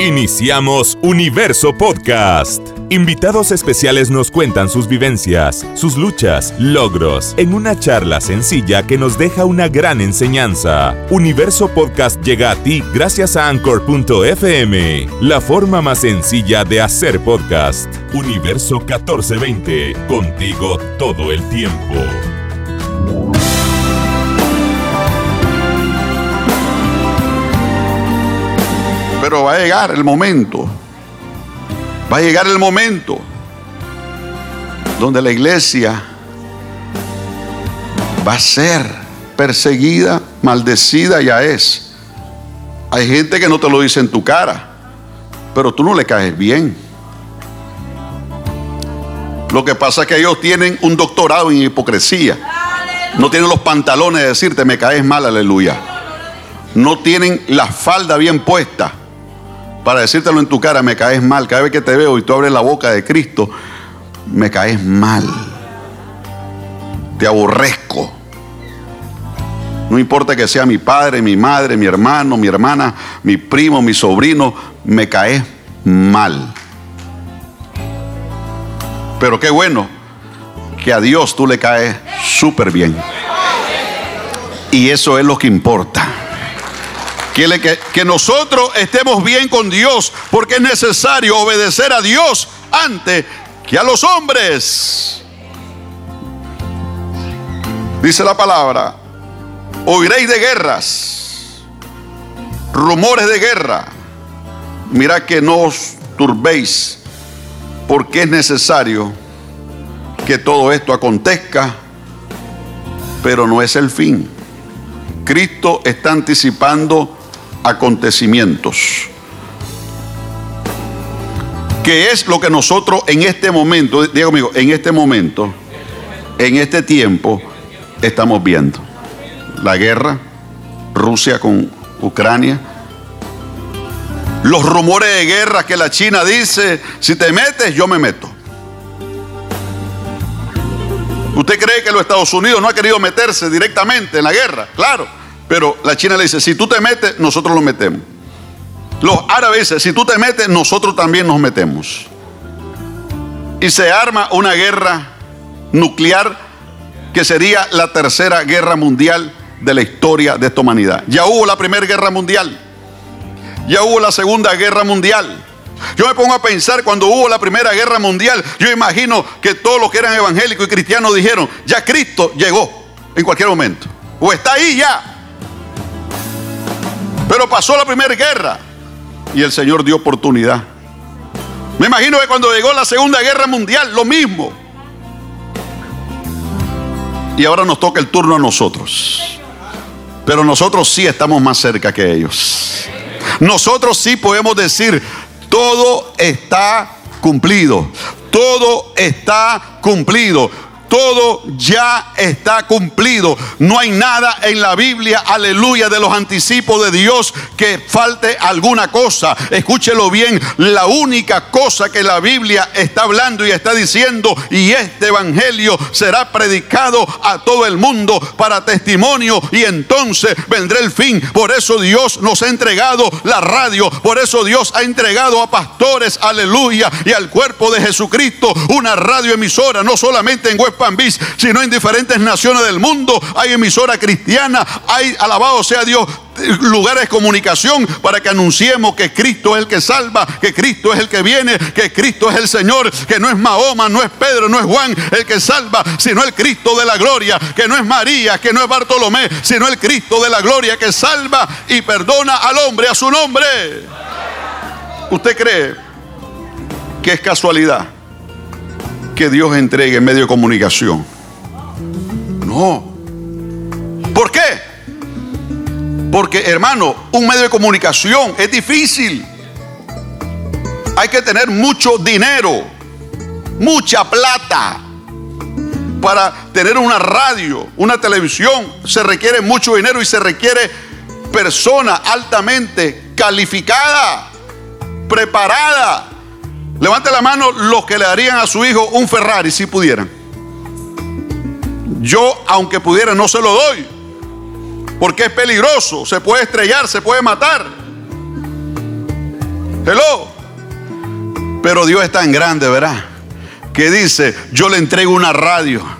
Iniciamos Universo Podcast. Invitados especiales nos cuentan sus vivencias, sus luchas, logros, en una charla sencilla que nos deja una gran enseñanza. Universo Podcast llega a ti gracias a Anchor.fm, la forma más sencilla de hacer podcast. Universo 1420, contigo todo el tiempo. Pero va a llegar el momento. Va a llegar el momento donde la iglesia va a ser perseguida, maldecida, ya es. Hay gente que no te lo dice en tu cara, pero tú no le caes bien. Lo que pasa es que ellos tienen un doctorado en hipocresía. No tienen los pantalones de decirte me caes mal, aleluya. No tienen la falda bien puesta para decírtelo en tu cara, me caes mal. Cada vez que te veo y tú abres la boca de Cristo, me caes mal. Te aborrezco. No importa que sea mi padre, mi madre, mi hermano, mi hermana, mi primo, mi sobrino, me caes mal. Pero qué bueno que a Dios tú le caes súper bien. Y eso es lo que importa. Que, que, nosotros estemos bien con Dios, porque es necesario obedecer a Dios antes que a los hombres. Dice la palabra, oiréis de guerras, rumores de guerra. Mira que no os turbéis, porque es necesario que todo esto acontezca, pero no es el fin. Cristo está anticipando acontecimientos. ¿Qué es lo que nosotros en este momento, Diego amigo, en este momento, en este tiempo, estamos viendo? La guerra, Rusia con Ucrania. Los rumores de guerra que la China dice, si te metes, yo me meto. ¿Usted cree que los Estados Unidos no ha querido meterse directamente en la guerra? Claro. Pero la China le dice, si tú te metes, nosotros lo metemos. Los árabes dicen, si tú te metes, nosotros también nos metemos. Y se arma una guerra nuclear que sería la tercera guerra mundial de la historia de esta humanidad. Ya hubo la primera guerra mundial. Ya hubo la segunda guerra mundial. Yo me pongo a pensar cuando hubo la primera guerra mundial, yo imagino que todos los que eran evangélicos y cristianos dijeron, ya Cristo llegó en cualquier momento. O está ahí ya. Pero pasó la primera guerra y el Señor dio oportunidad. Me imagino que cuando llegó la Segunda Guerra Mundial, lo mismo. Y ahora nos toca el turno a nosotros. Pero nosotros sí estamos más cerca que ellos. Nosotros sí podemos decir, todo está cumplido. Todo está cumplido todo ya está cumplido. No hay nada en la Biblia, aleluya, de los anticipos de Dios que falte alguna cosa. Escúchelo bien, la única cosa que la Biblia está hablando y está diciendo, y este Evangelio será predicado a todo el mundo para testimonio y entonces vendrá el fin. Por eso Dios nos ha entregado la radio, por eso Dios ha entregado a pastores, aleluya, y al cuerpo de Jesucristo una radio emisora, no solamente en web sino en diferentes naciones del mundo. Hay emisora cristiana, hay, alabado sea Dios, lugares de comunicación para que anunciemos que Cristo es el que salva, que Cristo es el que viene, que Cristo es el Señor, que no es Mahoma, no es Pedro, no es Juan el que salva, sino el Cristo de la gloria, que no es María, que no es Bartolomé, sino el Cristo de la gloria que salva y perdona al hombre a su nombre. ¿Usted cree que es casualidad? Que Dios entregue en medio de comunicación. No. ¿Por qué? Porque, hermano, un medio de comunicación es difícil. Hay que tener mucho dinero, mucha plata. Para tener una radio, una televisión, se requiere mucho dinero y se requiere persona altamente calificada, preparada Levante la mano los que le darían a su hijo un Ferrari si pudieran. Yo, aunque pudiera, no se lo doy. Porque es peligroso, se puede estrellar, se puede matar. Hello. Pero Dios es tan grande, ¿verdad? Que dice, yo le entrego una radio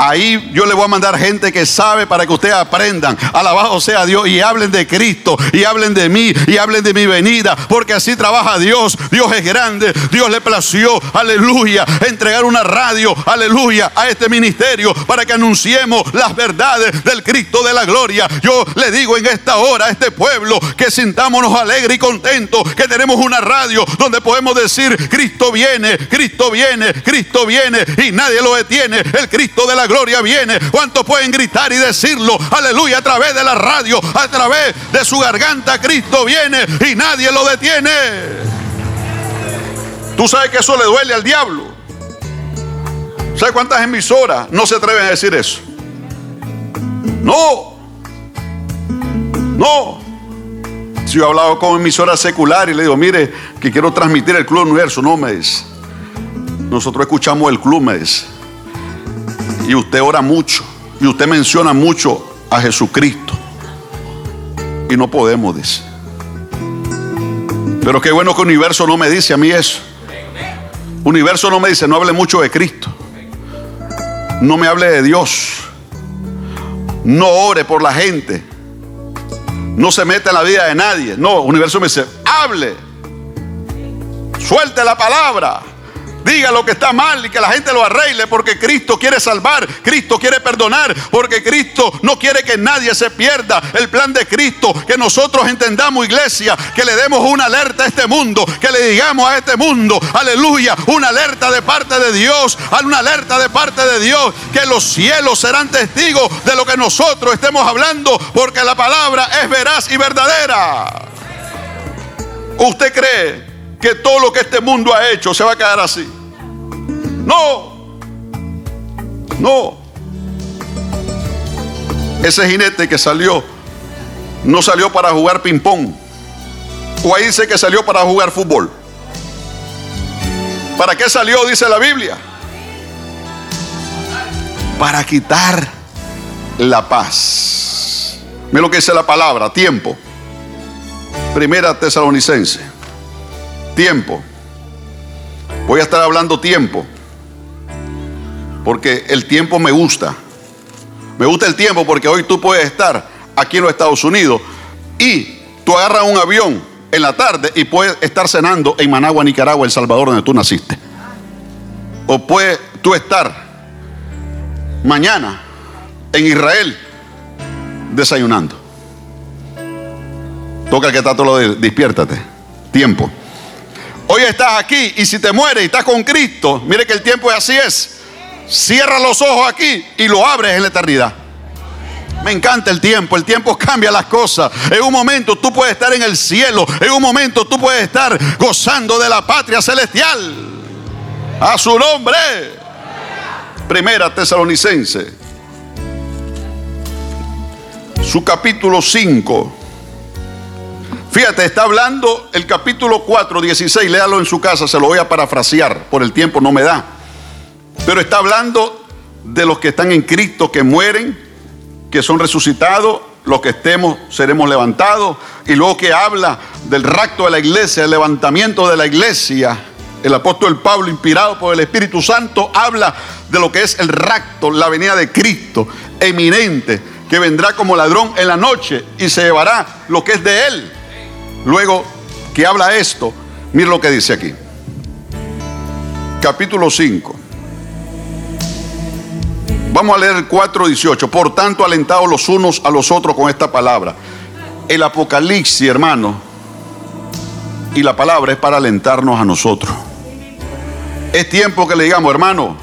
Ahí yo le voy a mandar gente que sabe para que ustedes aprendan. Alabado sea Dios y hablen de Cristo y hablen de mí y hablen de mi venida. Porque así trabaja Dios. Dios es grande. Dios le plació, aleluya, entregar una radio, aleluya, a este ministerio para que anunciemos las verdades del Cristo de la gloria. Yo le digo en esta hora a este pueblo que sintámonos alegres y contentos, que tenemos una radio donde podemos decir, Cristo viene, Cristo viene, Cristo viene y nadie lo detiene. El Cristo de la gloria viene. ¿Cuántos pueden gritar y decirlo? Aleluya, a través de la radio, a través de su garganta, Cristo viene y nadie lo detiene. Tú sabes que eso le duele al diablo. ¿Sabes cuántas emisoras no se atreven a decir eso? No. No. Si yo he hablado con emisora secular y le digo, mire, que quiero transmitir el Club Universo, no me dice. Nosotros escuchamos el club, me y usted ora mucho y usted menciona mucho a Jesucristo. Y no podemos, dice. Pero qué bueno que Universo no me dice a mí eso. Universo no me dice, no hable mucho de Cristo. No me hable de Dios. No ore por la gente. No se meta en la vida de nadie. No, Universo me dice, hable. Suelte la palabra. Diga lo que está mal y que la gente lo arregle porque Cristo quiere salvar, Cristo quiere perdonar, porque Cristo no quiere que nadie se pierda. El plan de Cristo, que nosotros entendamos iglesia, que le demos una alerta a este mundo, que le digamos a este mundo, aleluya, una alerta de parte de Dios, una alerta de parte de Dios, que los cielos serán testigos de lo que nosotros estemos hablando, porque la palabra es veraz y verdadera. ¿Usted cree que todo lo que este mundo ha hecho se va a quedar así. No, no. Ese jinete que salió, no salió para jugar ping-pong. O ahí dice que salió para jugar fútbol. ¿Para qué salió? Dice la Biblia. Para quitar la paz. Mira lo que dice la palabra, tiempo. Primera tesalonicense tiempo. Voy a estar hablando tiempo. Porque el tiempo me gusta. Me gusta el tiempo porque hoy tú puedes estar aquí en los Estados Unidos y tú agarras un avión en la tarde y puedes estar cenando en Managua, Nicaragua, El Salvador, donde tú naciste. O puedes tú estar mañana en Israel desayunando. Toca el que está todo lo de despiértate. Tiempo. Hoy estás aquí y si te mueres y estás con Cristo, mire que el tiempo es así es. Cierra los ojos aquí y lo abres en la eternidad. Me encanta el tiempo, el tiempo cambia las cosas. En un momento tú puedes estar en el cielo, en un momento tú puedes estar gozando de la patria celestial. A su nombre. Primera tesalonicense. Su capítulo 5 Fíjate, está hablando el capítulo 4, 16, léalo en su casa, se lo voy a parafrasear, por el tiempo no me da. Pero está hablando de los que están en Cristo, que mueren, que son resucitados, los que estemos seremos levantados, y luego que habla del rapto de la iglesia, el levantamiento de la iglesia. El apóstol Pablo, inspirado por el Espíritu Santo, habla de lo que es el rapto, la venida de Cristo, eminente, que vendrá como ladrón en la noche y se llevará lo que es de él. Luego que habla esto, mire lo que dice aquí. Capítulo 5. Vamos a leer el 4.18. Por tanto, alentados los unos a los otros con esta palabra. El Apocalipsis, hermano, y la palabra es para alentarnos a nosotros. Es tiempo que le digamos, hermano,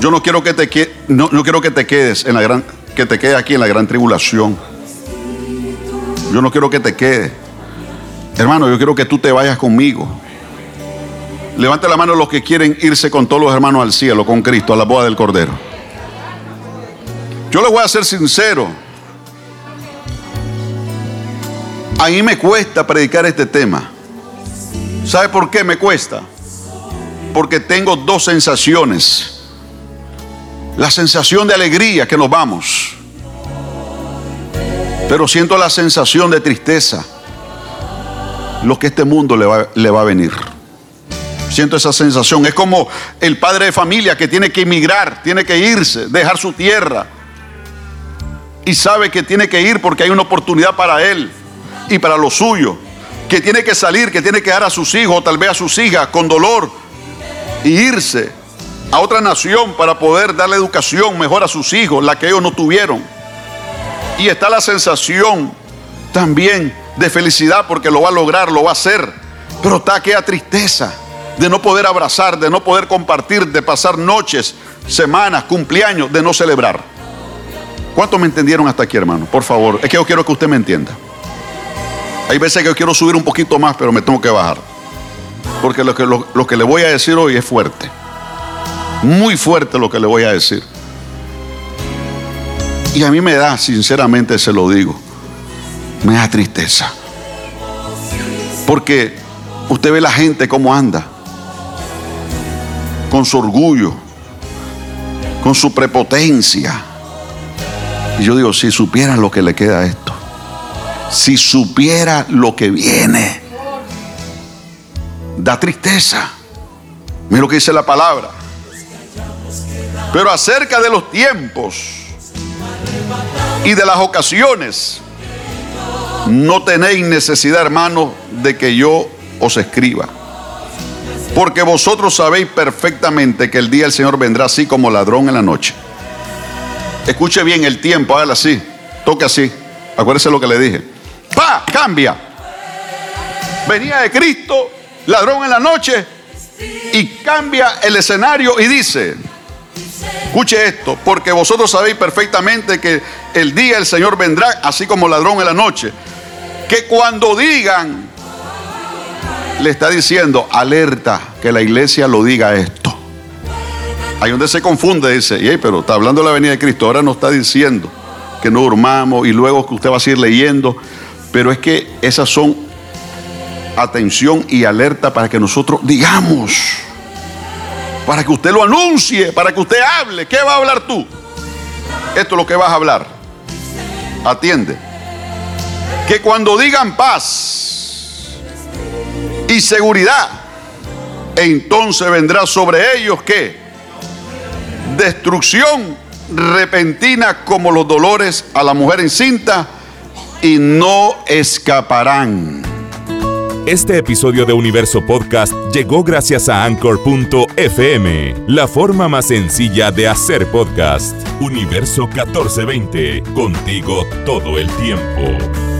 yo no quiero que te, no, no quiero que te quedes en la gran, que te quedes aquí en la gran tribulación. Yo no quiero que te quede. Hermano, yo quiero que tú te vayas conmigo. Levante la mano los que quieren irse con todos los hermanos al cielo, con Cristo, a la boda del Cordero. Yo les voy a ser sincero. A mí me cuesta predicar este tema. ¿Sabe por qué me cuesta? Porque tengo dos sensaciones. La sensación de alegría que nos vamos pero siento la sensación de tristeza. lo que este mundo le va, le va a venir. Siento esa sensación. Es como el padre de familia que tiene que emigrar, tiene que irse, dejar su tierra. Y sabe que tiene que ir porque hay una oportunidad para él y para lo suyo. Que tiene que salir, que tiene que dar a sus hijos, o tal vez a sus hijas, con dolor, y irse a otra nación para poder darle educación mejor a sus hijos, la que ellos no tuvieron. Y está la sensación también de felicidad porque lo va a lograr, lo va a hacer. Pero está aquella tristeza de no poder abrazar, de no poder compartir, de pasar noches, semanas, cumpleaños, de no celebrar. ¿Cuántos me entendieron hasta aquí, hermano? Por favor, es que yo quiero que usted me entienda. Hay veces que yo quiero subir un poquito más, pero me tengo que bajar. Porque lo que, lo que le voy a decir hoy es fuerte. Muy fuerte lo que le voy a decir. Y a mí me da, sinceramente se lo digo, me da tristeza. Porque usted ve la gente cómo anda con su orgullo, con su prepotencia. Y yo digo, si supiera lo que le queda a esto, si supiera lo que viene, da tristeza. Mira lo que dice la palabra. Pero acerca de los tiempos y de las ocasiones, no tenéis necesidad, hermano, de que yo os escriba. Porque vosotros sabéis perfectamente que el día del Señor vendrá así como ladrón en la noche. Escuche bien el tiempo, hágalo así, toque así. Acuérdese lo que le dije. ¡Pa! Cambia. Venía de Cristo, ladrón en la noche, y cambia el escenario y dice, escuche esto, porque vosotros sabéis perfectamente que el día del Señor vendrá así como ladrón en la noche. Que cuando digan, le está diciendo, alerta, que la iglesia lo diga esto. Ahí donde se confunde, dice, pero está hablando de la venida de Cristo, ahora no está diciendo que no durmamos y luego que usted va a seguir leyendo, pero es que esas son atención y alerta para que nosotros digamos, para que usted lo anuncie, para que usted hable. ¿Qué va a hablar tú? Esto es lo que vas a hablar. Atiende. Que cuando digan paz, y seguridad. entonces vendrá sobre ellos que destrucción repentina como los dolores a la mujer encinta y no escaparán. Este episodio de Universo Podcast llegó gracias a Anchor.fm, la forma más sencilla de hacer podcast. Universo 1420, contigo todo el tiempo.